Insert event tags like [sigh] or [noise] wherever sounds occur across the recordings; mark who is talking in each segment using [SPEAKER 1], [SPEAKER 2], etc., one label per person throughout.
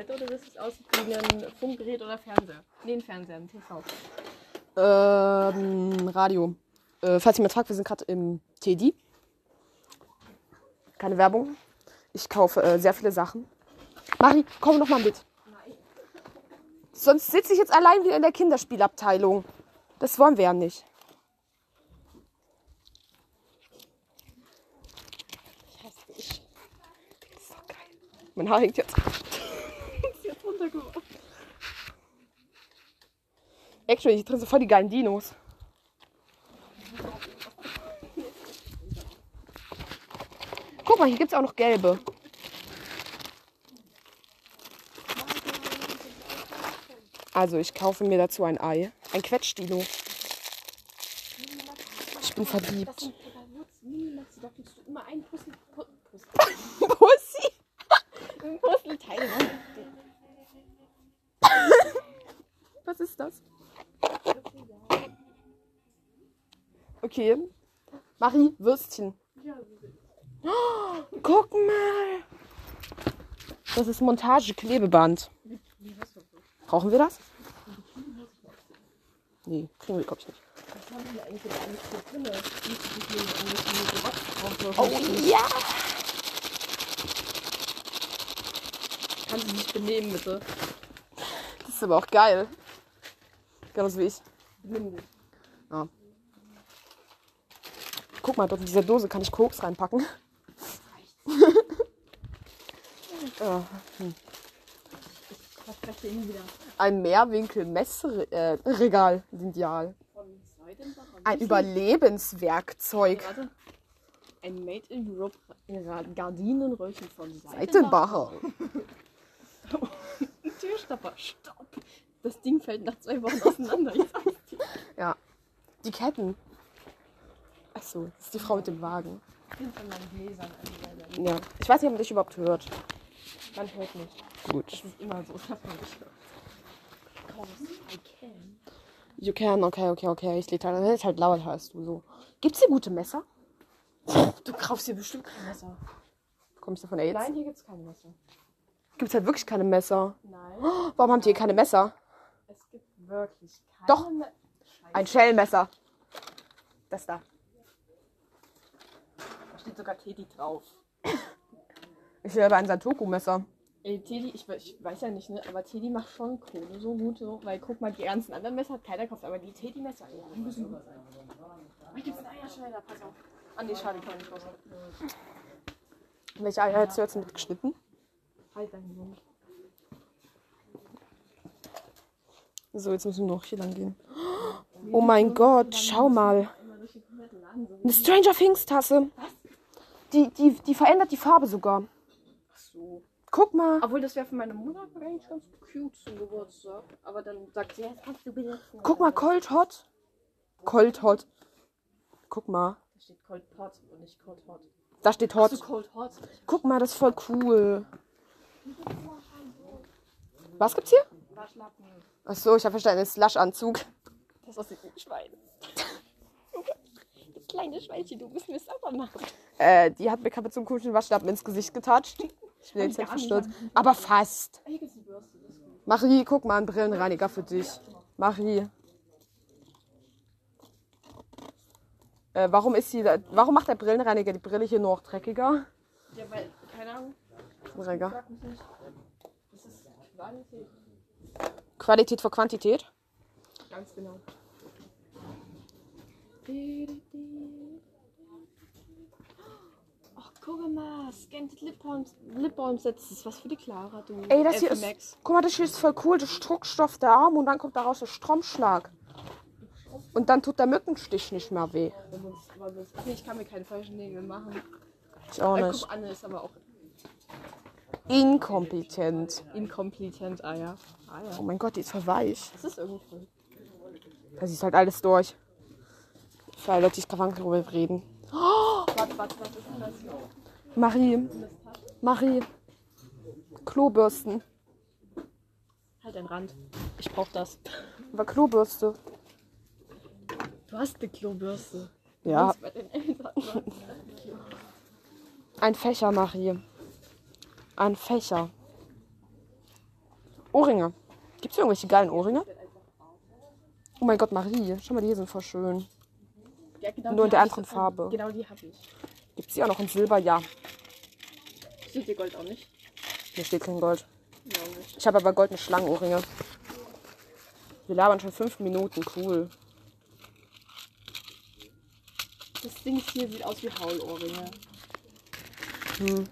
[SPEAKER 1] Bett oder das ist aussieht wie ein Funkgerät oder Fernseher? Nee, ein Fernseher, ein TV.
[SPEAKER 2] Ähm, Radio. Äh, falls mal fragt, wir sind gerade im Teddy. Keine Werbung. Ich kaufe äh, sehr viele Sachen. Mari, komm noch mal mit. Sonst sitze ich jetzt allein wieder in der Kinderspielabteilung. Das wollen wir ja nicht. Ich hasse dich. Das ist so geil. Mein Haar hängt jetzt.
[SPEAKER 1] Runtergeworfen.
[SPEAKER 2] Actually, ich drin so voll die geilen Dinos. Guck mal, hier gibt es auch noch gelbe. Also, ich kaufe mir dazu ein Ei. Ein Quetschdino. Ich bin verliebt.
[SPEAKER 1] sind [laughs]
[SPEAKER 2] Pussy.
[SPEAKER 1] ein Puzzleteil. ne?
[SPEAKER 2] Was ist das? Okay. Marie, Würstchen. Oh, guck mal. Das ist Montageklebeband. Brauchen wir das? Nee, kriegen wir, glaube ich, nicht.
[SPEAKER 1] Was haben wir eigentlich alles hier drin?
[SPEAKER 2] Oh ja!
[SPEAKER 1] Kannst du dich benehmen, bitte?
[SPEAKER 2] Das ist aber auch geil. Genauso wie ich.
[SPEAKER 1] Dich.
[SPEAKER 2] Guck mal, dort in dieser Dose kann ich Koks reinpacken. [laughs] ja.
[SPEAKER 1] Wieder.
[SPEAKER 2] Ein Mehrwinkel-Messregal. Äh,
[SPEAKER 1] Seidenbach.
[SPEAKER 2] Ein Überlebenswerkzeug.
[SPEAKER 1] Ein Made in Europe Ra- Gardinenröhrchen von
[SPEAKER 2] Seitenbacher.
[SPEAKER 1] Ein [laughs] Türstopper. Stopp. Das Ding fällt nach zwei Wochen auseinander.
[SPEAKER 2] Ja. Die Ketten. Achso, das ist die Frau mit dem Wagen.
[SPEAKER 1] sind von meinen Gläsern angemeldet.
[SPEAKER 2] Ja. Ich weiß nicht, ob man dich überhaupt hört.
[SPEAKER 1] Man hört nicht.
[SPEAKER 2] Gut.
[SPEAKER 1] Das ist immer so, dass man nicht hört. I can.
[SPEAKER 2] You can, okay, okay, okay. Ich leg halt, ist halt laut, hast du so. Gibt's hier gute Messer? [laughs]
[SPEAKER 1] Du kaufst hier bestimmt kein Messer.
[SPEAKER 2] Komm ich davon AIDS?
[SPEAKER 1] Nein, hier gibt's kein Messer.
[SPEAKER 2] Gibt's halt wirklich keine Messer.
[SPEAKER 1] Nein. [gasps]
[SPEAKER 2] Warum habt ihr hier keine Messer?
[SPEAKER 1] Es gibt wirklich keine
[SPEAKER 2] Doch.
[SPEAKER 1] Me Scheiße.
[SPEAKER 2] Ein Shellmesser. Das da.
[SPEAKER 1] Da steht sogar Teddy drauf.
[SPEAKER 2] Ich will aber ein Santoku-Messer.
[SPEAKER 1] Ey, Teddy, ich, ich weiß ja nicht, ne, aber Teddy macht schon Kohle so gut, so, weil guck mal, die ganzen anderen Messer hat keiner gekauft, aber die Teddy-Messer, ja, sein. Oh, hier gibt's einen Eierschneider, pass auf. Ah, nee, schade, kann man nicht raus.
[SPEAKER 2] Welche Eier hättest du jetzt mitgeschnitten?
[SPEAKER 1] Halt deinen Mund.
[SPEAKER 2] So, jetzt müssen wir noch hier lang gehen. Oh mein Gott, schau mal. Eine Stranger Things Tasse. Die, die, die verändert die Farbe sogar.
[SPEAKER 1] Ach so.
[SPEAKER 2] Guck mal.
[SPEAKER 1] Obwohl, das wäre für meine Mutter eigentlich ganz cute zum Geburtstag. Aber dann sagt sie, jetzt kannst du besetzen.
[SPEAKER 2] Guck mal, Cold Hot. Cold Hot. Guck mal.
[SPEAKER 1] Da steht Cold Pot und nicht Cold Hot.
[SPEAKER 2] Da steht
[SPEAKER 1] Ach
[SPEAKER 2] Hot.
[SPEAKER 1] Cold Hot.
[SPEAKER 2] Guck mal, das ist voll cool. Was gibt's hier?
[SPEAKER 1] Waschlappen.
[SPEAKER 2] Ach so, ich habe verstanden, das ist Laschanzug.
[SPEAKER 1] Das aussieht wie ein Schwein. Das kleine Schweinchen, du musst mir sauber machen.
[SPEAKER 2] Äh, die hat mir gerade mit so einem komischen Waschlappen ins Gesicht getatscht. Ich bin jetzt nicht verstört. Aber fast. Marie, guck mal, ein Brillenreiniger für dich. Marie. Äh, warum ist die, warum macht der Brillenreiniger die Brille hier nur noch dreckiger?
[SPEAKER 1] Ja, weil, keine Ahnung, nicht. Das ist Qualität.
[SPEAKER 2] Qualität vor Quantität.
[SPEAKER 1] Ganz genau. Ach, guck mal, Scented Lip Balm, Lip Balm Sets. Das ist was für die Clara, du.
[SPEAKER 2] Ey, das
[SPEAKER 1] Äh,
[SPEAKER 2] hier ist. Guck mal, das hier ist voll cool. Das Druckstoff der Arm und dann kommt daraus der Stromschlag. Und dann tut der Mückenstich nicht mehr weh.
[SPEAKER 1] Ich kann mir keine falschen Nägel machen.
[SPEAKER 2] Ich auch
[SPEAKER 1] Weil
[SPEAKER 2] nicht.
[SPEAKER 1] guck, Anne ist aber auch
[SPEAKER 2] Inkompetent.
[SPEAKER 1] inkompetent. Ah ja. Ah ja.
[SPEAKER 2] Oh mein Gott, die ist voll weich.
[SPEAKER 1] Das ist irgendwie.
[SPEAKER 2] Das ist halt alles durch. Für alle Leute, die darüber reden.
[SPEAKER 1] Warte, warte, was ist denn das?
[SPEAKER 2] Marie. Marie. Klobürsten.
[SPEAKER 1] Halt dein Rand. Ich brauch das.
[SPEAKER 2] Aber Klobürste.
[SPEAKER 1] Du hast eine Klobürste.
[SPEAKER 2] Ja.
[SPEAKER 1] den?
[SPEAKER 2] Ein Fächer, Marie. Ein Fächer. Ohrringe. Gibt es irgendwelche geilen Ohrringe? Oh mein Gott, Marie. Schau mal, die hier sind voll schön.
[SPEAKER 1] Ja, genau
[SPEAKER 2] Nur in der anderen Farbe.
[SPEAKER 1] Genau die habe ich.
[SPEAKER 2] Gibt es die auch noch in Silber? Ja.
[SPEAKER 1] Steht dir Gold auch nicht?
[SPEAKER 2] Hier steht kein Gold.
[SPEAKER 1] Ja.
[SPEAKER 2] Ich habe aber goldene Schlangenohrringe. Wir labern schon fünf Minuten. Cool.
[SPEAKER 1] Das Ding hier sieht aus wie Haulohrringe.
[SPEAKER 2] Hm.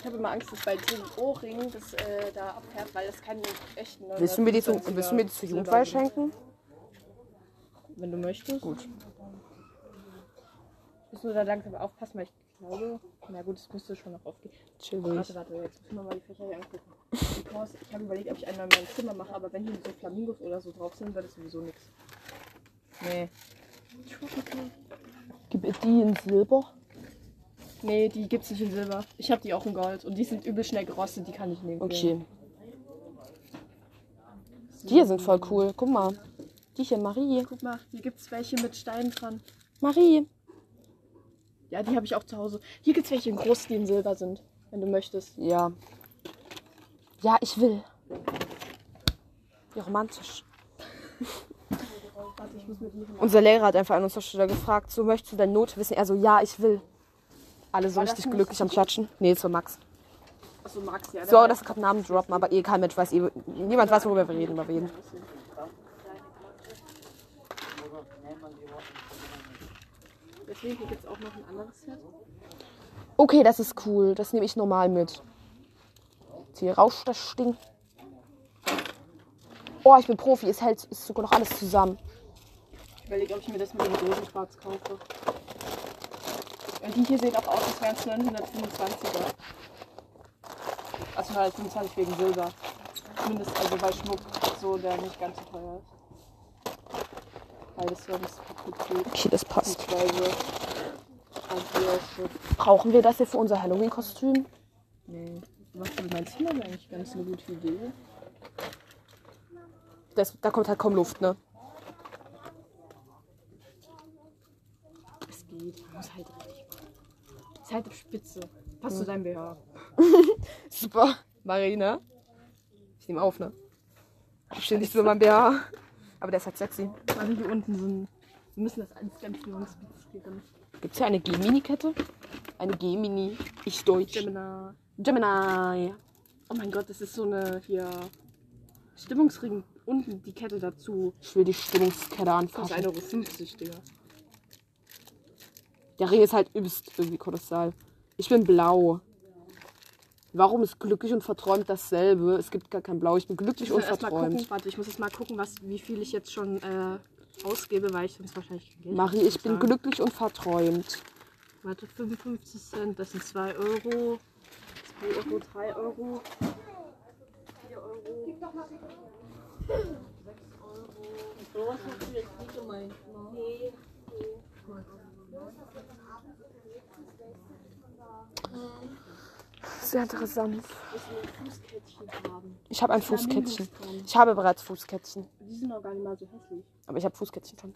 [SPEAKER 1] Ich habe immer Angst, dass bei dem Ohrring das äh, da abfährt, weil das keine echten
[SPEAKER 2] Willst du mir die zu,
[SPEAKER 1] 925er
[SPEAKER 2] willst du mir die zu
[SPEAKER 1] sind.
[SPEAKER 2] schenken?
[SPEAKER 1] Wenn du möchtest.
[SPEAKER 2] Gut.
[SPEAKER 1] Musst du da langsam aufpassen, weil ich glaube, na gut, das müsste schon noch aufgehen.
[SPEAKER 2] Chillig.
[SPEAKER 1] Warte, warte, jetzt müssen wir mal die Fächer hier angucken. Because ich habe überlegt, ob ich einmal mein Zimmer mache, aber wenn hier so Flamingos oder so drauf sind, wird das sowieso nichts. Nee.
[SPEAKER 2] Gib mir die in Silber.
[SPEAKER 1] Nee, die gibt's nicht in Silber. Ich habe die auch in Gold und die sind übel schnell gerostet, die kann ich nehmen.
[SPEAKER 2] Okay. Die hier sind voll cool. Guck mal. Die hier, Marie.
[SPEAKER 1] Guck mal, hier gibt's welche mit Steinen dran.
[SPEAKER 2] Marie.
[SPEAKER 1] Ja, die habe ich auch zu Hause. Hier gibt's welche in groß, die in Silber sind, wenn du möchtest.
[SPEAKER 2] Ja. Ja, ich will. Wie romantisch. [laughs] Unser Lehrer hat einfach an unserer Stelle gefragt, so möchtest du deine Note wissen? Er so, ja, ich will. Alle so richtig glücklich am Klatschen. Nee, war Max.
[SPEAKER 1] Achso, Max, ja.
[SPEAKER 2] So, das gerade Namen droppen, aber eh kein Mensch weiß, eh, niemand weiß, worüber wir reden, aber jeden.
[SPEAKER 1] Deswegen hier gibt's auch noch ein anderes Set.
[SPEAKER 2] Okay, das ist cool. Das nehme ich normal mit. Hier rauscht das Ding. Oh, ich bin Profi. Es hält ist sogar noch alles zusammen.
[SPEAKER 1] Ich überlege, ob ich mir das mit dem Rosenquarz kaufe. Weil die hier sehen auch aus, als wären es 925er. Also 925 wegen Silber. Zumindest also bei Schmuck, so der nicht ganz so teuer ist. Weil das sonst kaputt geht.
[SPEAKER 2] Okay, das passt. Brauchen wir das hier für unser Halloween-Kostüm?
[SPEAKER 1] Nee. Was für mein Zimmer wäre eigentlich ganz eine gute Idee.
[SPEAKER 2] Das, da kommt halt kaum Luft, ne?
[SPEAKER 1] Es geht. Muss halt richtig Ist halt auf Spitze. Passt zu deinem BH. [laughs]
[SPEAKER 2] Super. Marina. Ich nehme auf, ne? Ich stehe nicht so in meinem BH. Aber der ist halt sexy.
[SPEAKER 1] Also hier unten sind. Wir müssen das alles ganz nuancieren.
[SPEAKER 2] Gibt es hier eine Gemini-Kette? Eine Gemini. Ich Deutsch.
[SPEAKER 1] Gemini.
[SPEAKER 2] Gemini.
[SPEAKER 1] Oh mein Gott, das ist so eine hier Stimmungsring unten die Kette dazu.
[SPEAKER 2] Ich will die Stimmungskette anfassen.
[SPEAKER 1] 1,50 Euro, Digga.
[SPEAKER 2] Der Ring ist halt übelst irgendwie kolossal. Ich bin blau. Warum ist glücklich und verträumt dasselbe? Es gibt gar kein Blau. Ich bin glücklich
[SPEAKER 1] Ich
[SPEAKER 2] und
[SPEAKER 1] mal
[SPEAKER 2] verträumt.
[SPEAKER 1] gucken, warte, ich muss jetzt mal gucken, was, wie viel ich jetzt schon äh, ausgebe, weil ich sonst wahrscheinlich kein Geld
[SPEAKER 2] Marie, ich bin
[SPEAKER 1] bezahlen.
[SPEAKER 2] glücklich und verträumt.
[SPEAKER 1] Warte, 55 Cent, das sind 2 Euro. 2 Euro, 3 Euro. 4 Euro. 6 Euro. Sowas hast du jetzt nicht gemeint, ne? Nee.
[SPEAKER 2] Sehr interessant. Ich habe ein Fußkettchen. Ich habe bereits Fußkettchen.
[SPEAKER 1] Die sind auch gar nicht mal so hässlich.
[SPEAKER 2] Aber ich habe Fußkettchen schon.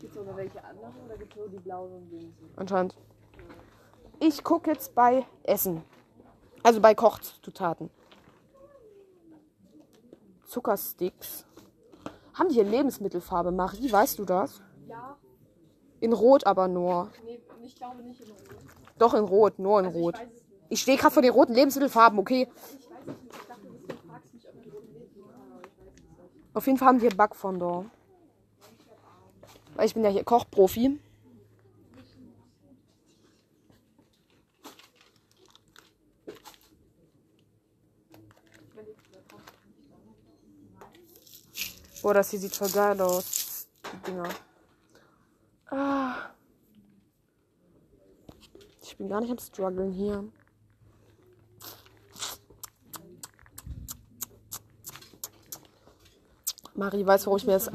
[SPEAKER 1] Gibt es aber welche anderen oder gibt es nur die blauen und sind?
[SPEAKER 2] Anscheinend. Ich gucke jetzt bei Essen. Also bei Kochzutaten. Zuckersticks. Haben die hier Lebensmittelfarbe? Marie, weißt du das?
[SPEAKER 1] Ja,
[SPEAKER 2] In Rot aber nur.
[SPEAKER 1] nee, ich glaube nicht in Rot.
[SPEAKER 2] Doch in Rot, nur in
[SPEAKER 1] Also
[SPEAKER 2] Rot.
[SPEAKER 1] Ich.
[SPEAKER 2] Ich stehe gerade vor den roten Lebensmittelfarben, okay? Auf jeden Fall haben die hier Backfondant. Weil ich bin ja hier Kochprofi. Boah, das hier sieht voll geil aus. Die Dinger. Ah. Ich bin gar nicht am struggeln hier. Marie, weißt du, warum ich mir das.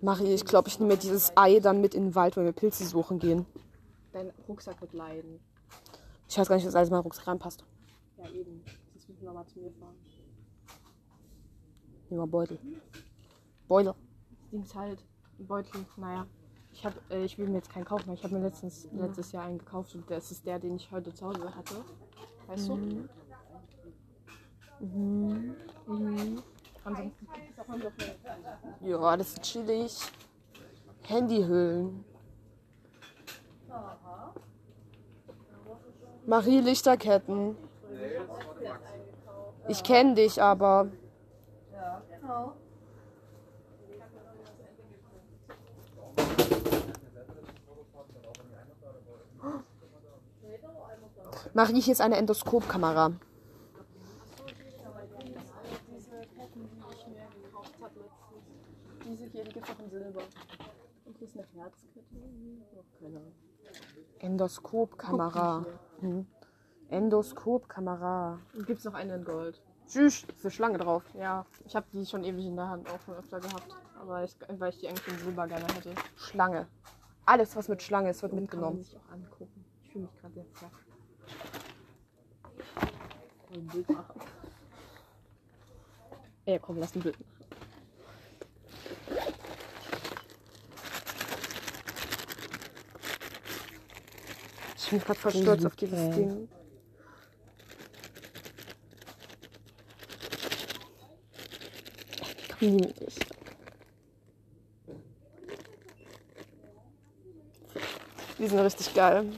[SPEAKER 2] Marie, ich glaube, ich nehme mir dieses Ei dann mit in den Wald, wenn wir Pilze suchen gehen.
[SPEAKER 1] Dein Rucksack wird leiden.
[SPEAKER 2] Ich weiß gar nicht, dass alles in meinen Rucksack reinpasst.
[SPEAKER 1] Ja, eben. Sonst müssen wir mal zu mir fahren.
[SPEAKER 2] Nimm mal Beutel. Beutel.
[SPEAKER 1] Das Ding ist halt Beutel. Naja. Ich, hab, äh, ich will mir jetzt keinen kaufen, weil ich habe mir letztens, letztes Jahr einen gekauft und das ist der, den ich heute zu Hause hatte. Weißt du? Mhm. Ansonsten es auch andere Fälle.
[SPEAKER 2] Ja, das ist chillig. Handyhüllen. Marie Lichterketten. Ich kenne dich, aber Marie, hier Endoskopkamera.
[SPEAKER 1] Die ich Silber. Und hier ist eine Herzkette. Oh, Ahnung.
[SPEAKER 2] Endoskopkamera. Hm. Endoskopkamera.
[SPEAKER 1] Und gibt es noch eine in Gold.
[SPEAKER 2] Tschüss, ist eine Schlange drauf.
[SPEAKER 1] Ja, ich habe die schon ewig in der Hand, auch schon öfter gehabt. Aber ich, weil ich die eigentlich in Silber gerne hätte.
[SPEAKER 2] Schlange. Alles, was mit Schlange ist, wird
[SPEAKER 1] Kann man
[SPEAKER 2] mitgenommen.
[SPEAKER 1] sich auch angucken. Ich fühle mich gerade sehr flach. Ein Bild machen.
[SPEAKER 2] Ja, komm, lass ein Bild. Ich bin gerade voll stolz auf dieses
[SPEAKER 1] Okay.
[SPEAKER 2] Ding. Komm. Die sind richtig geil.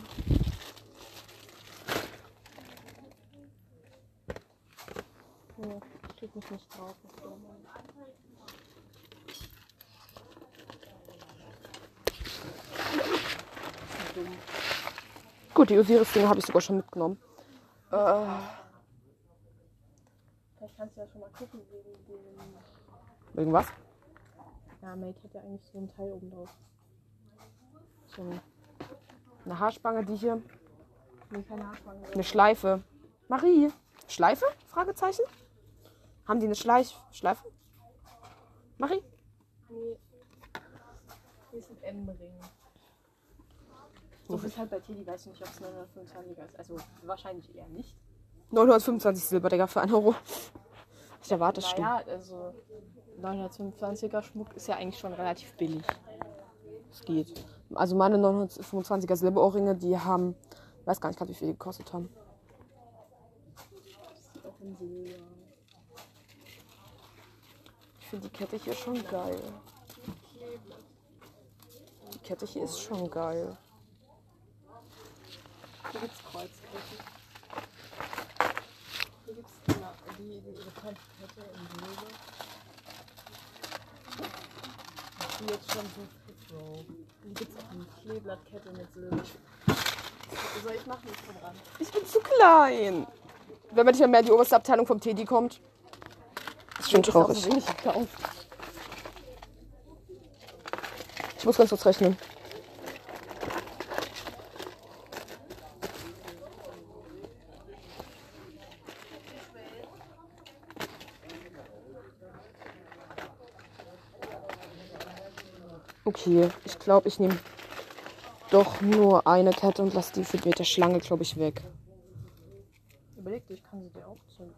[SPEAKER 1] Ja, steht mich nicht drauf. ich glaube.
[SPEAKER 2] Gut, die Osiris-Dinge habe ich sogar schon mitgenommen. Äh,
[SPEAKER 1] Vielleicht kannst du ja schon mal gucken wegen dem.
[SPEAKER 2] wegen was?
[SPEAKER 1] Ja, Mate hat ja eigentlich so ein Teil oben drauf.
[SPEAKER 2] So eine Haarspange, die hier.
[SPEAKER 1] Nee, keine Haarspange.
[SPEAKER 2] Eine Schleife. Marie. Schleife? Fragezeichen? Haben die eine Schleich Schleife? Marie?
[SPEAKER 1] Nee. Hier ist ein M-Ring. So ist halt bei Teddy, weiß ich nicht, ob es 925 ist. Also wahrscheinlich eher nicht.
[SPEAKER 2] 925 Silber, Digga, für 1 Euro. Ich erwarte es schon.
[SPEAKER 1] Naja, also 925er Schmuck ist ja eigentlich schon relativ billig.
[SPEAKER 2] Es geht. Also meine 925er Silberohrringe, die haben, weiß gar nicht grad, wie viel die gekostet haben. Ich finde die Kette hier schon geil. Die Kette hier ist schon geil.
[SPEAKER 1] Hier gibt's Kreuzketten. Hier gibt's die, die, die bekannte Kette in Silber. Die jetzt schon so fit Bro. Hier gibt's auch eine Kleeblattkette mit Silber. Soll ich machen? Ich bin dran.
[SPEAKER 2] Ich bin zu klein. Wenn man nicht mehr, mehr in die oberste Abteilung vom Teddy kommt. Ist schon traurig.
[SPEAKER 1] Ich.
[SPEAKER 2] Ich muss ganz kurz rechnen. Okay, ich glaube, ich nehme doch nur eine Kette und lasse die für mit der Schlange, glaube ich, weg.
[SPEAKER 1] Überleg dir, ich kann sie dir auch zünden.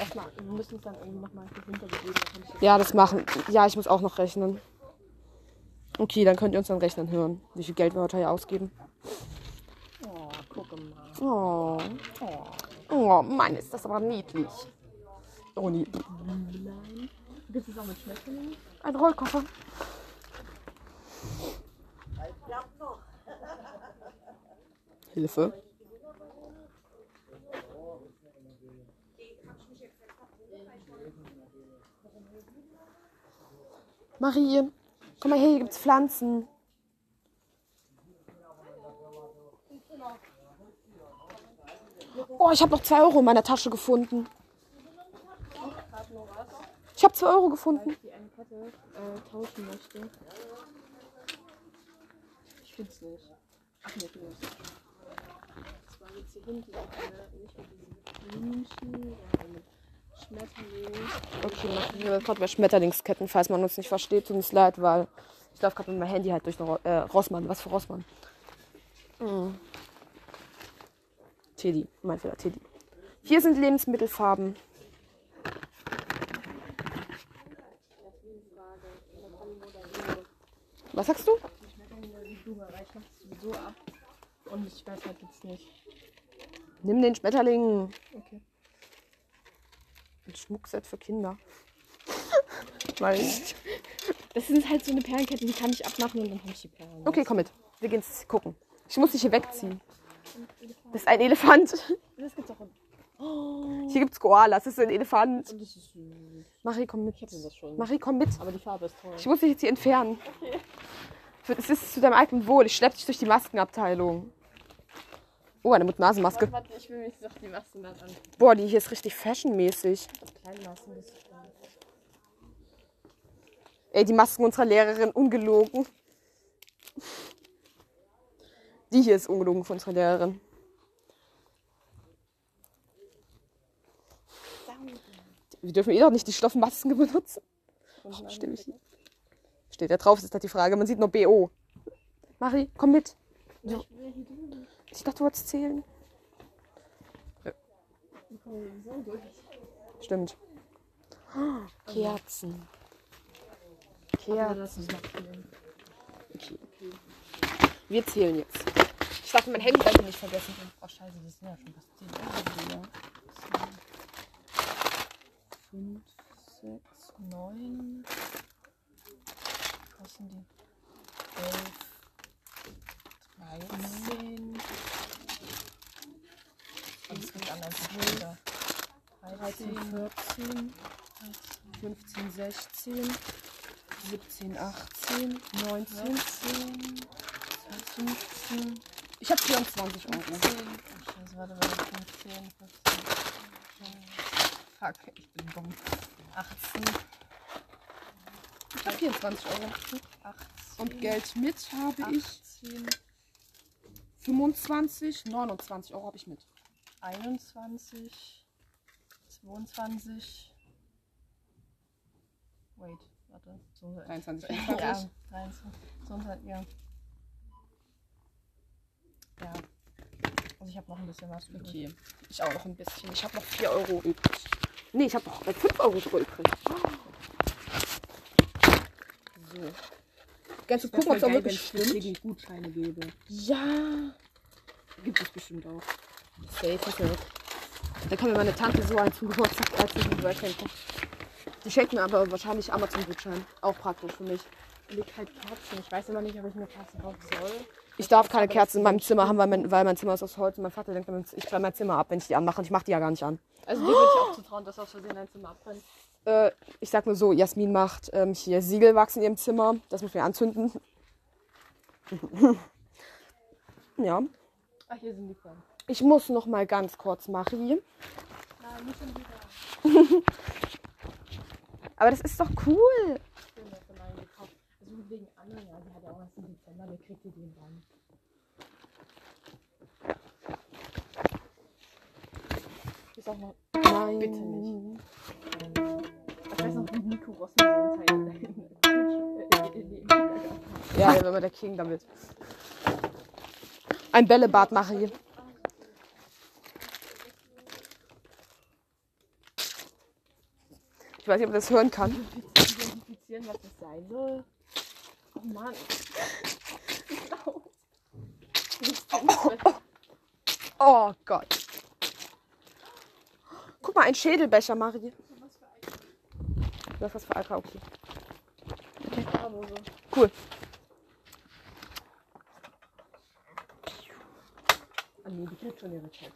[SPEAKER 1] Erstmal, wir müssen es dann irgendwie nochmal ich
[SPEAKER 2] Ja, das machen. Ja, ich muss auch noch rechnen. Okay, dann könnt ihr uns dann rechnen hören, wie viel Geld wir heute hier ausgeben.
[SPEAKER 1] Oh, gucke mal.
[SPEAKER 2] Oh,
[SPEAKER 1] Oh.
[SPEAKER 2] oh Mann, ist das aber niedlich. Oh, nie.
[SPEAKER 1] Gibt es auch mit Schmetterlingen?
[SPEAKER 2] Ein Rollkoffer. Hilfe. Marie, komm mal her, hier gibt's Pflanzen. Oh, ich habe noch 2 Euro in meiner Tasche gefunden. Ich habe 2 Euro gefunden.
[SPEAKER 1] die eine Kette äh, tauschen möchte. Ich find's nicht. Ach nee, finde ich. Das war jetzt hier hinten eine, nicht mit diesen Blümchen, sondern mit Schmetterlingen.
[SPEAKER 2] Okay, machen wir gerade bei Schmetterlingsketten, falls man uns nicht versteht. Tut uns leid, weil ich laufe gerade mit meinem Handy halt durch den Ro äh, Rossmann. Was für Rossmann? Mhm. Teddy, mein Fehler, Teddy. Hier sind Lebensmittelfarben. Was sagst du?
[SPEAKER 1] Die Schmetterlinge oder die Blume, weil ich mach das sowieso ab. Und ich weiß halt jetzt nicht.
[SPEAKER 2] Nimm den Schmetterling.
[SPEAKER 1] Okay.
[SPEAKER 2] Ein Schmuckset für Kinder. [laughs] Weil.
[SPEAKER 1] Das sind halt so eine Perlenkette, die kann ich abmachen und dann habe ich die Perlen.
[SPEAKER 2] Okay, komm mit. Wir gehen gucken. Ich muss dich hier wegziehen. Das ist ein Elefant.
[SPEAKER 1] Das gibt's auch. Oh.
[SPEAKER 2] Hier gibt's Koalas. Das ist ein Elefant.
[SPEAKER 1] Und das ist süß.
[SPEAKER 2] Marie, komm mit.
[SPEAKER 1] Ich hatte das schon.
[SPEAKER 2] Marie, komm mit.
[SPEAKER 1] Aber die Farbe ist toll.
[SPEAKER 2] Ich muss dich jetzt hier entfernen. Für- Es ist zu deinem eigenen Wohl. Ich schlepp dich durch die Maskenabteilung. Oh, eine Mund-Nasen-Maske.
[SPEAKER 1] Warte, ich will mich doch die Masken dann an.
[SPEAKER 2] Boah, die hier ist richtig fashionmäßig.
[SPEAKER 1] Das Kleinmaßen ist.
[SPEAKER 2] Ey, die Masken unserer Lehrerin, ungelogen. Die hier ist ungelogen von unserer Lehrerin. Wir dürfen eh doch nicht die Stoffmasken [laughs] benutzen. Stimme ich. Steht da drauf, ist das die Frage. Man sieht nur BO. Marie, komm mit.
[SPEAKER 1] Durch.
[SPEAKER 2] Ich dachte, du wolltest zählen.
[SPEAKER 1] So durch.
[SPEAKER 2] Stimmt. Kerzen.
[SPEAKER 1] Ja,
[SPEAKER 2] Kerzen.
[SPEAKER 1] ist.
[SPEAKER 2] Okay. Wir zählen jetzt. Ich dachte, mein Handy darf ich nicht vergessen.
[SPEAKER 1] Oh, scheiße, das sind ja schon fast 10 Euro. Ja. 5, 6, 9. Was sind die? 11, 13. Und es gibt anderen wieder. 13, 14,
[SPEAKER 2] 15, 16, 17, 18, 19, 15. Ich habe 24 Euro.
[SPEAKER 1] 15. Oh, scheiße, warte, warte, 15, 15. Fuck, ich bin dumm. 18,
[SPEAKER 2] Ich habe 24 Euro.
[SPEAKER 1] 18.
[SPEAKER 2] Und Geld mit habe ich
[SPEAKER 1] 18,
[SPEAKER 2] 25, 29 Euro habe ich mit.
[SPEAKER 1] 21, 22. Wait, warte. So,
[SPEAKER 2] 23,
[SPEAKER 1] ja,
[SPEAKER 2] 24.
[SPEAKER 1] 23. So, ja. Ja. Also ich habe noch ein bisschen was übrig.
[SPEAKER 2] Okay, ich auch noch ein bisschen. Ich habe noch 4 Euro übrig. Nee, ich habe noch äh, 5 Euro sogar übrig. So. Kannst du gucken, ob es auch wirklich stimmt?
[SPEAKER 1] Gutscheine gebe.
[SPEAKER 2] Ja. Gibt es bestimmt auch. Safe, safe. Da kann mir meine Tante so einen zum Geburtstag als Gegenüber schenken. Die schenkt mir aber wahrscheinlich Amazon-Gutschein. Auch praktisch für mich.
[SPEAKER 1] Ich halt Kerzen. Ich weiß immer nicht, ob ich eine Kerze kaufen soll.
[SPEAKER 2] Ich darf keine Kerzen in meinem Zimmer haben, weil mein, weil mein Zimmer ist aus Holz und mein Vater denkt, ich klemme mein Zimmer ab, wenn ich die anmache. Und ich mache die ja gar nicht an.
[SPEAKER 1] Also dir würde ich auch zutrauen, dass aus Versehen dein Zimmer abbrennt.
[SPEAKER 2] Äh, ich sag nur so, Jasmin macht ähm, hier Siegelwachs in ihrem Zimmer. Das muss wir anzünden. [laughs] ja.
[SPEAKER 1] Ach, hier sind die Fragen.
[SPEAKER 2] Ich muss noch mal ganz kurz machen.
[SPEAKER 1] Nein, nicht schon wieder. [laughs]
[SPEAKER 2] Aber das ist doch cool.
[SPEAKER 1] Ich bin ja von einem Also wegen Anna, ja, die hat ja auch erst im Dezember, der kriegt ihr den dann. Ist auch noch.
[SPEAKER 2] Nein.
[SPEAKER 1] Bitte nicht. Ich weiß noch, wie Nico den
[SPEAKER 2] Ja, ja, wenn man der King damit. Ein Bällebad mache ich. Ich weiß nicht, ob man das hören kann.
[SPEAKER 1] identifizieren, was das sein soll. Oh Mann. Ist laut.
[SPEAKER 2] Oh Gott. Guck mal, ein Schädelbecher, Marie. Das ist was für Alka, okay. Cool.
[SPEAKER 1] Ah die kriegt schon ihre Zeit.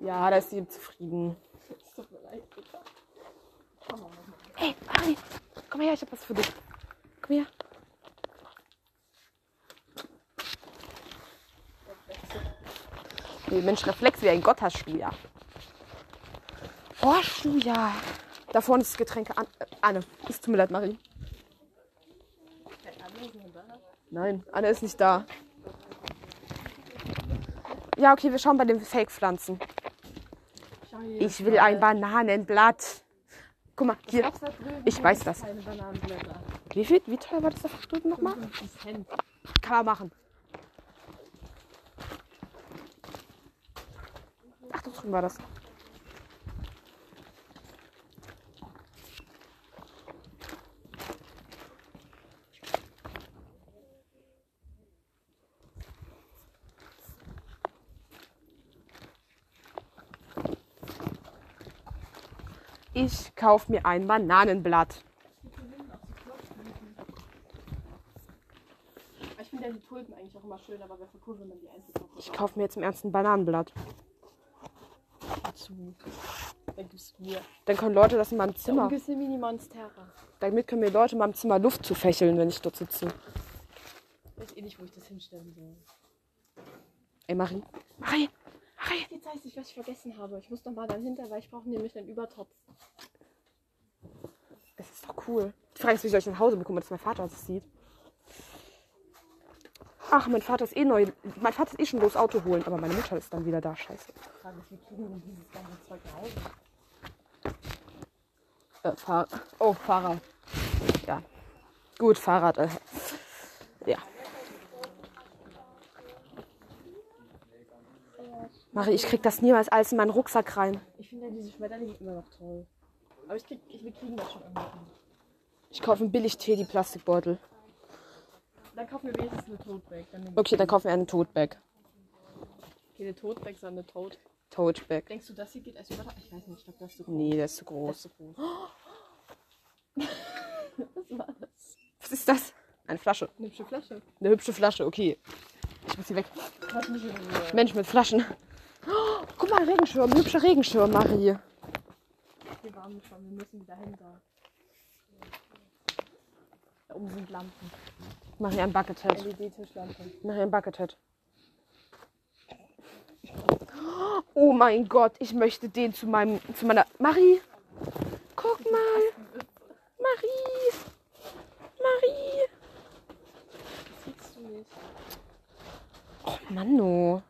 [SPEAKER 2] Ja, da ist sie zufrieden.
[SPEAKER 1] Es tut mir leid, bitte. Komm mal, mach mal.
[SPEAKER 2] Hey, Marie, komm her, ich hab was für dich. Komm her. Nee, Mensch, Reflex wie ein Gott hast du ja. Oh, hast du ja. Da vorne ist das Getränke an. Äh, Anne, es tut mir leid, Marie. Nein, Anne ist nicht da. Ja, okay, wir schauen bei den Fake-Pflanzen. Ich will ein Bananenblatt. Guck mal, hier. Ich weiß das. Wie viel? Wie teuer war das da drüben nochmal?
[SPEAKER 1] 55 Cent.
[SPEAKER 2] Kann man machen. Weihnachten war das. Ich kaufe mir ein Bananenblatt.
[SPEAKER 1] Ich finde ja die Tulpen eigentlich auch immer schön, aber wer verkurbelt man die einzeln?
[SPEAKER 2] Ich kaufe mir jetzt im Ernst ein Bananenblatt.
[SPEAKER 1] Mir.
[SPEAKER 2] Dann können Leute das in meinem Zimmer.
[SPEAKER 1] Mini-Monstera.
[SPEAKER 2] Damit können mir Leute in meinem Zimmer Luft zu fächeln, wenn ich dort sitze.
[SPEAKER 1] Ich weiß eh nicht, wo ich das hinstellen soll.
[SPEAKER 2] Ey, Marie. Marie! Marie!
[SPEAKER 1] Jetzt weiß ich, was ich vergessen habe. Ich muss noch mal dann hinter, weil ich brauche nämlich einen Übertopf.
[SPEAKER 2] Das ist doch cool. Die Frage ist, wie soll ich nach Hause bekommen, dass mein Vater das sieht. Ach, mein Vater ist eh neu. Mein Vater ist eh schon los Auto holen, aber meine Mutter ist dann wieder da. Scheiße.
[SPEAKER 1] Die Frage ist, wie kriegen wir dieses ganze Zeug nach Hause?
[SPEAKER 2] Äh, Fahr oh, Fahrrad. Ja. Gut, Fahrrad. Äh. Ja. Marie, ich krieg das niemals alles in meinen Rucksack rein.
[SPEAKER 1] Ich finde ja diese Schmetterlinge immer noch toll. Aber ich krieg, ich, wir kriegen das schon irgendwie.
[SPEAKER 2] Ich kaufe einen billig Tee, die Plastikbeutel.
[SPEAKER 1] Dann kaufen wir wenigstens eine Toadbag. Dann nehmen
[SPEAKER 2] Okay, dann kaufen wir einen Toadbag.
[SPEAKER 1] Okay, eine Toadbag, sondern eine Toad.
[SPEAKER 2] Toadbag.
[SPEAKER 1] Denkst du, das hier geht als Übertopf? Ich weiß nicht, ich glaube, das ist zu groß.
[SPEAKER 2] Nee, der ist zu
[SPEAKER 1] Das
[SPEAKER 2] groß.
[SPEAKER 1] ist zu groß. [gasps] Was war das?
[SPEAKER 2] Was ist das? Eine Flasche.
[SPEAKER 1] Eine hübsche Flasche.
[SPEAKER 2] Eine hübsche Flasche, okay. Ich muss sie weg. Mensch mit Flaschen. Oh, [gasps] guck mal, Regenschirm. Hübscher Regenschirm, Marie.
[SPEAKER 1] Wir waren schon, wir müssen wieder hin da. Oben sind Lampen.
[SPEAKER 2] Marie, ein Buckethead.
[SPEAKER 1] LED-Tischlampen.
[SPEAKER 2] Marie, ein Buckethead. Oh mein Gott, ich möchte den zu meinem, zu meiner... Marie, guck mal. Marie. Marie.
[SPEAKER 1] Siehst du nicht?
[SPEAKER 2] Oh Mann, no.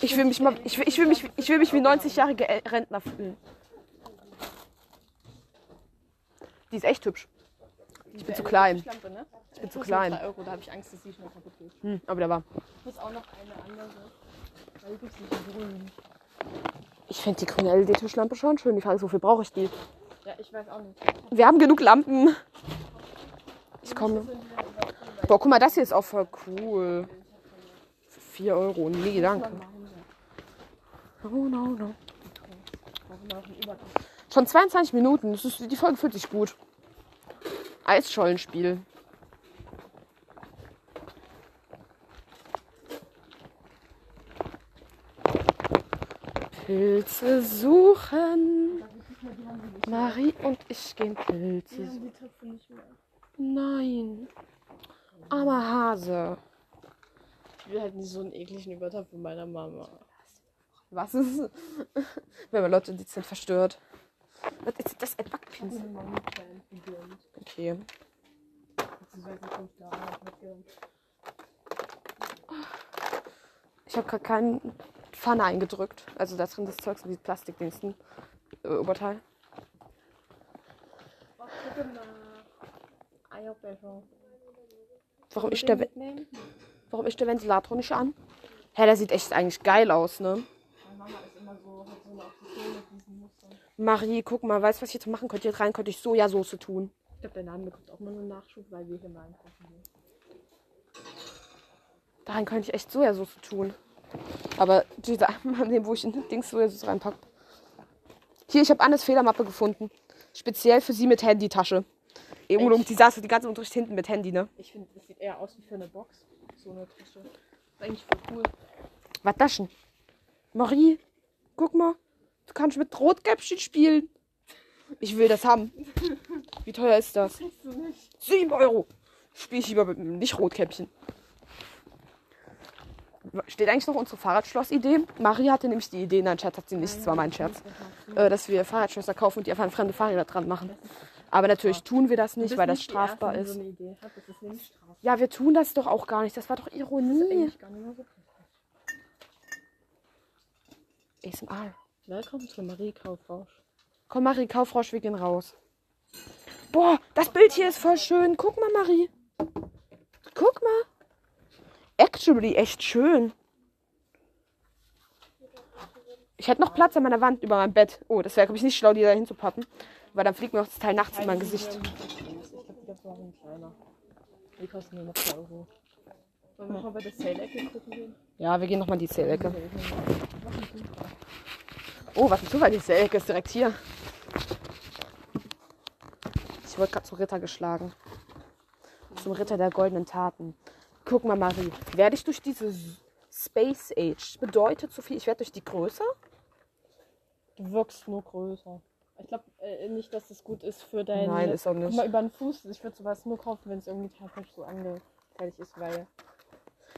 [SPEAKER 2] Ich will mich mal, ich will, ich will mich, ich will mich wie 90-jährige El- Rentner fühlen. Die ist echt hübsch.
[SPEAKER 1] Ich
[SPEAKER 2] bin zu klein.
[SPEAKER 1] Ne? Ich
[SPEAKER 2] bin zu klein.
[SPEAKER 1] 3 Euro, da habe ich Angst, dass die schnell kaputt geht.
[SPEAKER 2] Hm, aber der war.
[SPEAKER 1] Ich muss auch noch eine andere.
[SPEAKER 2] Ich finde die grüne LED-Tischlampe schon schön. Die Frage ist, wofür brauche ich die?
[SPEAKER 1] Ja, ich weiß auch nicht.
[SPEAKER 2] Wir haben genug Lampen. Ich komme. Boah, guck mal, das hier ist auch voll cool. Für 4 Euro. Nee, danke. Oh, no, no.
[SPEAKER 1] Übertopf.
[SPEAKER 2] Schon 22 Minuten. Das ist, die Folge fühlt sich gut. Eisschollenspiel. Pilze suchen. Marie und ich gehen Pilze suchen. Nein. Armer Hase.
[SPEAKER 1] Ich will halt nicht so einen ekligen Übertopf von meiner Mama.
[SPEAKER 2] Was ist? [laughs] Wenn man Leute die sind verstört. Was ist das? Ein Backpinsel. Okay.
[SPEAKER 1] Ich
[SPEAKER 2] habe gerade keinen Pfanne eingedrückt. Also da drin das Zeug sind die Plastikdingsten. Äh, Oberteil. Warum ist, der, warum ist der Ventilator nicht an? Hä, der sieht echt eigentlich geil aus, ne?
[SPEAKER 1] So, so.
[SPEAKER 2] Marie, guck mal, weißt du, was ich jetzt machen könnte? Hier rein könnte ich Sojasauce tun.
[SPEAKER 1] Ich glaube, der Name bekommt auch mal einen Nachschub, weil wir hier mal einkaufen gehen.
[SPEAKER 2] Da rein könnte ich echt Sojasauce tun. Aber diese einmal nehmen, wo ich in Dings Sojasauce reinpacke. Hier, ich habe Annes Federmappe gefunden. Speziell für sie mit Handytasche. Eh, ungelogen, Die saß die ganze Unterricht hinten mit Handy, ne?
[SPEAKER 1] Ich finde, das sieht eher aus wie für eine Box. So eine Tasche. Ist eigentlich voll cool.
[SPEAKER 2] Was das denn? Marie, guck mal. Du kannst mit Rotkäppchen spielen. Ich will das haben. [laughs] Wie teuer ist das?
[SPEAKER 1] Nicht.
[SPEAKER 2] 7 Euro. Spiel ich lieber mit einem Nicht-Rotkäppchen. Steht eigentlich noch unsere Fahrradschloss-Idee? Marie hatte nämlich die Idee, nein, Scherz hat sie nicht, das war mein Scherz, äh, dass wir Fahrradschlösser kaufen und die einfach an fremde Fahrräder dran machen. Aber natürlich tun wir das nicht, weil das strafbar ist. Ja, wir tun das doch auch gar nicht. Das war doch Ironie. ASMR.
[SPEAKER 1] Willkommen zu Marie Kaufrausch.
[SPEAKER 2] Komm, Marie, Kaufrausch, wir gehen raus. Boah, das Bild hier ist voll schön. Guck mal, Marie. Guck mal. Actually, echt schön. Ich hätte noch Platz an meiner Wand über meinem Bett. Oh, das wäre, glaube ich, nicht schlau, die da hinzupappen. Weil dann fliegt mir auch das Teil nachts in mein Gesicht.
[SPEAKER 1] Ich glaube, die kosten nur noch 2 Euro. Wollen wir noch mal bei der Sale-Ecke gucken gehen?
[SPEAKER 2] Ja, wir gehen nochmal in die Zählecke. Oh, was ein Zufall, die Zählecke ist direkt hier. Ich wurde gerade zum Ritter geschlagen. Zum Ritter der goldenen Taten. Guck mal, Marie. Werde ich durch diese Space Age bedeutet so viel, ich werde durch die größer?
[SPEAKER 1] Du wirkst nur größer. Ich glaube äh, nicht, dass das gut ist für deinen.
[SPEAKER 2] Nein, ist auch
[SPEAKER 1] Guck
[SPEAKER 2] nicht.
[SPEAKER 1] mal über den Fuß. Ich würde sowas nur kaufen, wenn es irgendwie tatsächlich so angefertigt ist, weil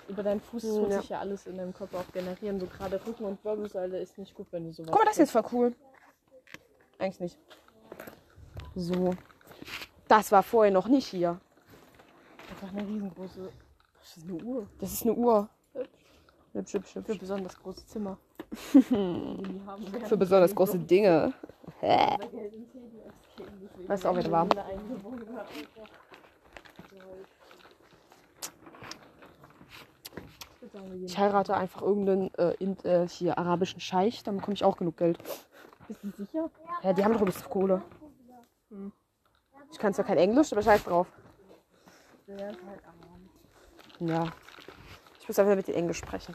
[SPEAKER 1] über deinen Fuß
[SPEAKER 2] Hm,
[SPEAKER 1] tut
[SPEAKER 2] ja.
[SPEAKER 1] sich ja alles in deinem Körper auch generieren. So gerade Rücken und Wirbelsäule ist nicht gut, wenn du sowas.
[SPEAKER 2] Guck mal, das ist
[SPEAKER 1] trägst.
[SPEAKER 2] voll cool. Eigentlich nicht. So. Das war vorher noch nicht hier.
[SPEAKER 1] Einfach eine riesengroße. Das ist eine Uhr.
[SPEAKER 2] Das ist eine Uhr.
[SPEAKER 1] Hübsch.
[SPEAKER 2] Hübsch, hübsch,
[SPEAKER 1] Für besonders große Zimmer. [laughs]
[SPEAKER 2] Für besonders große Dinge.
[SPEAKER 1] Deswegen
[SPEAKER 2] Das ist auch wieder warm.
[SPEAKER 1] eingewohnt. Ich
[SPEAKER 2] heirate einfach irgendeinen äh, in, äh, hier arabischen Scheich, dann bekomme ich auch genug Geld.
[SPEAKER 1] Bist du sicher?
[SPEAKER 2] Ja, die haben doch ein bisschen Kohle. Hm. Ich kann zwar kein Englisch, aber scheiß drauf.
[SPEAKER 1] Ist halt.
[SPEAKER 2] Ja. Ich muss einfach mit denen Englisch sprechen.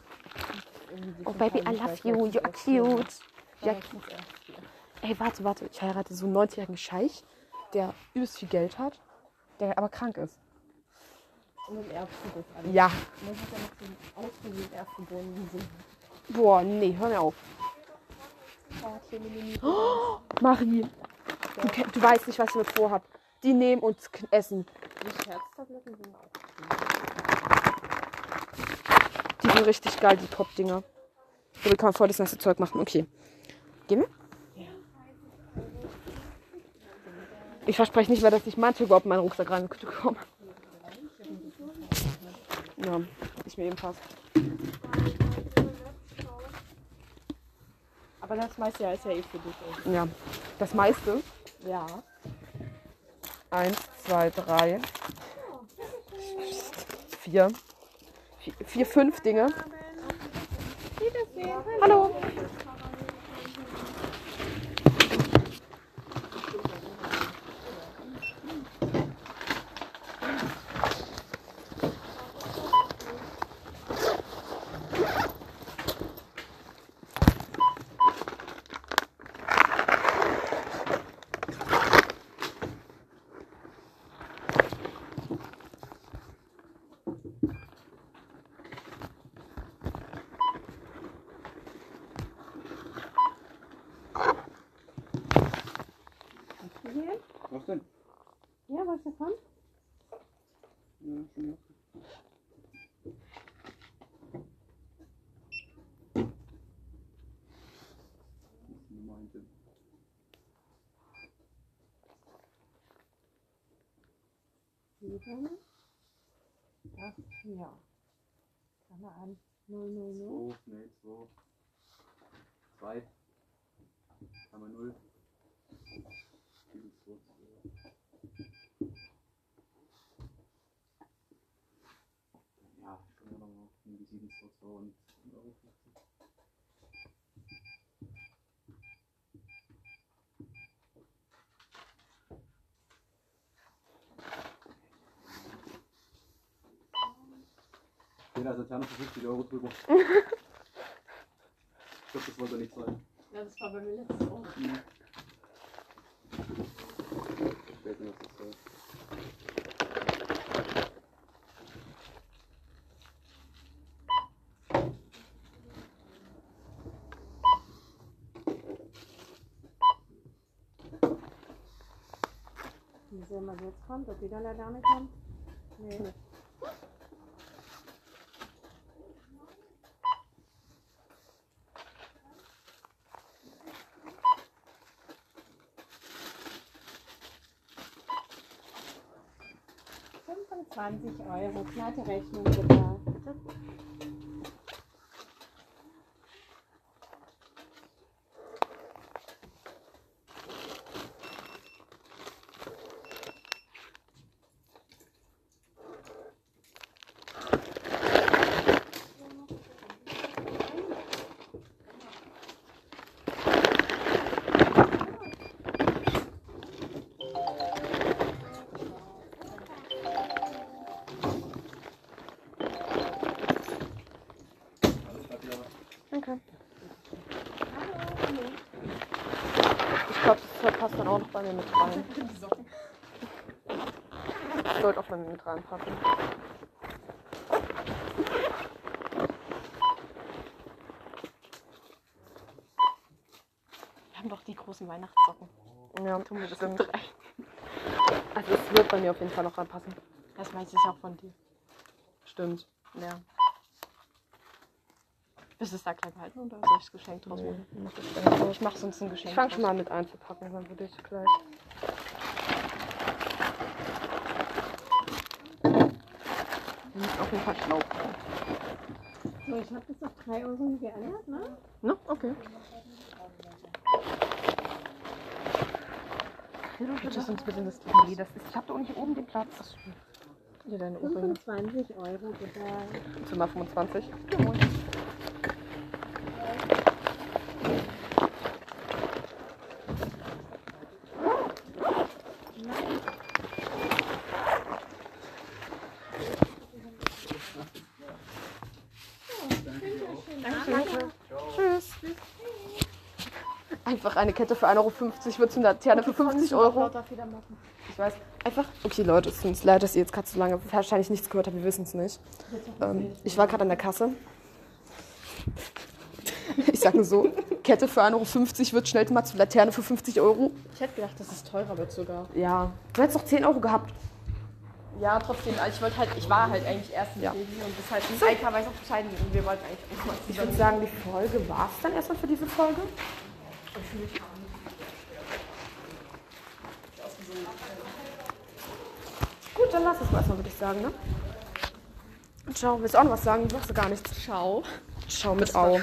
[SPEAKER 2] Oh Baby, I love you, you're
[SPEAKER 1] zu
[SPEAKER 2] cute. Ja.
[SPEAKER 1] Ja,
[SPEAKER 2] ey, warte, warte. Ich heirate so einen 90-jährigen Scheich, der übelst viel Geld hat, der aber krank ist.
[SPEAKER 1] Und du das alles.
[SPEAKER 2] Ja.
[SPEAKER 1] Dann hat er noch so einen.
[SPEAKER 2] Boah, nee, hör mir auf. Marie, du, du weißt nicht, was ich mit vorhab. Die nehmen uns Essen.
[SPEAKER 1] Die Scherztabletten sind auch
[SPEAKER 2] Die sind richtig geil, die Top-Dinger. Damit kann man voll das nächste Zeug machen. Okay. Gehen wir? Ich verspreche nicht mehr, dass ich manche überhaupt in meinen Rucksack reinkomme. Ja, ich mir ebenfalls.
[SPEAKER 1] Aber das meiste ja ist ja eh für dich. Also.
[SPEAKER 2] Ja, das meiste.
[SPEAKER 1] Ja.
[SPEAKER 2] Eins, zwei, drei, vier, vier, fünf Dinge. Hallo.
[SPEAKER 3] Was denn?
[SPEAKER 1] Ja, was davon?
[SPEAKER 3] Ja, schon ja. Das eins.
[SPEAKER 1] Sieben. Das, ja. Fange an. 0, 0, 0.
[SPEAKER 3] Zwei, nee, zwei. Zwei. Einmal null. Sieben, zwei, zwei. Ja, schon mal noch irgendwie sieben, zwei, zwei und ein Euro. fünfzig. Jeder Alterne für 50 Euro drüber. [laughs] ich glaube, das wollte er nicht sein.
[SPEAKER 1] Ja, das war bei mir letztes Mal.
[SPEAKER 3] Mhm. Ich weiß nicht, was das soll.
[SPEAKER 1] Wie sehen wir jetzt kommt, ob wieder eine Dame kommt? Nee. Fünfundzwanzig Euro, glatte Rechnung bitte.
[SPEAKER 2] Okay. Ich glaube, das passt dann auch noch bei mir mit rein. ich wollte auch mal mit reinpacken.
[SPEAKER 1] Wir haben doch die großen Weihnachtssocken.
[SPEAKER 2] Ja,
[SPEAKER 1] Tun wir das
[SPEAKER 2] stimmt.
[SPEAKER 1] rein.
[SPEAKER 2] Also es wird bei mir auf jeden Fall noch reinpassen.
[SPEAKER 1] Das weiß ich auch von dir.
[SPEAKER 2] Stimmt.
[SPEAKER 1] Ja. Willst du es da gleich behalten oder soll ich das Geschenk draus
[SPEAKER 2] Nee,
[SPEAKER 1] machen?
[SPEAKER 2] mach das.
[SPEAKER 1] Ich mache sonst ein Geschenk.
[SPEAKER 2] Ich fange schon mal mit einzupacken, dann würde ich gleich.
[SPEAKER 1] Auf jeden Fall Schlauch.
[SPEAKER 4] So, ich habe das auf 3 Euro geändert, ne?
[SPEAKER 2] Ne? Okay.
[SPEAKER 1] Bitte
[SPEAKER 2] Das
[SPEAKER 1] sonst
[SPEAKER 2] ist ein bisschen das
[SPEAKER 1] Wie das ist.
[SPEAKER 2] Ich habe da auch nicht oben den Platz.
[SPEAKER 1] Hier deine Ohrringe.
[SPEAKER 4] 25 Euro bitte.
[SPEAKER 2] Zimmer 25. Tschüss. Einfach eine Kette für 1,50 Euro wird zu einer Laterne für 50 Euro. Ich weiß. Einfach. Okay, Leute, es tut uns leid, dass ihr jetzt gerade so lange wahrscheinlich nichts gehört habt. Wir wissen es nicht. Ähm, ich war gerade an der Kasse. Ich sag nur so: Kette für 1,50 Euro wird schnell mal zu Laterne für 50 Euro.
[SPEAKER 1] Ich hätte gedacht, dass es teurer wird sogar.
[SPEAKER 2] Ja. Du hättest doch 10 Euro gehabt.
[SPEAKER 1] Ja, trotzdem. Also ich wollte halt, ich war halt eigentlich erst in
[SPEAKER 2] Ja.
[SPEAKER 1] Baby und das halt Eika weiß auch Bescheid und wir wollten eigentlich auch mal
[SPEAKER 2] Ich würde sagen, die Folge war es dann erstmal für diese Folge. Gut, dann lass es mal erstmal, würde ich sagen, ne? Ciao. Willst du auch noch was sagen? Du machst du gar nichts.
[SPEAKER 1] Ciao.
[SPEAKER 2] Ciao mit Au.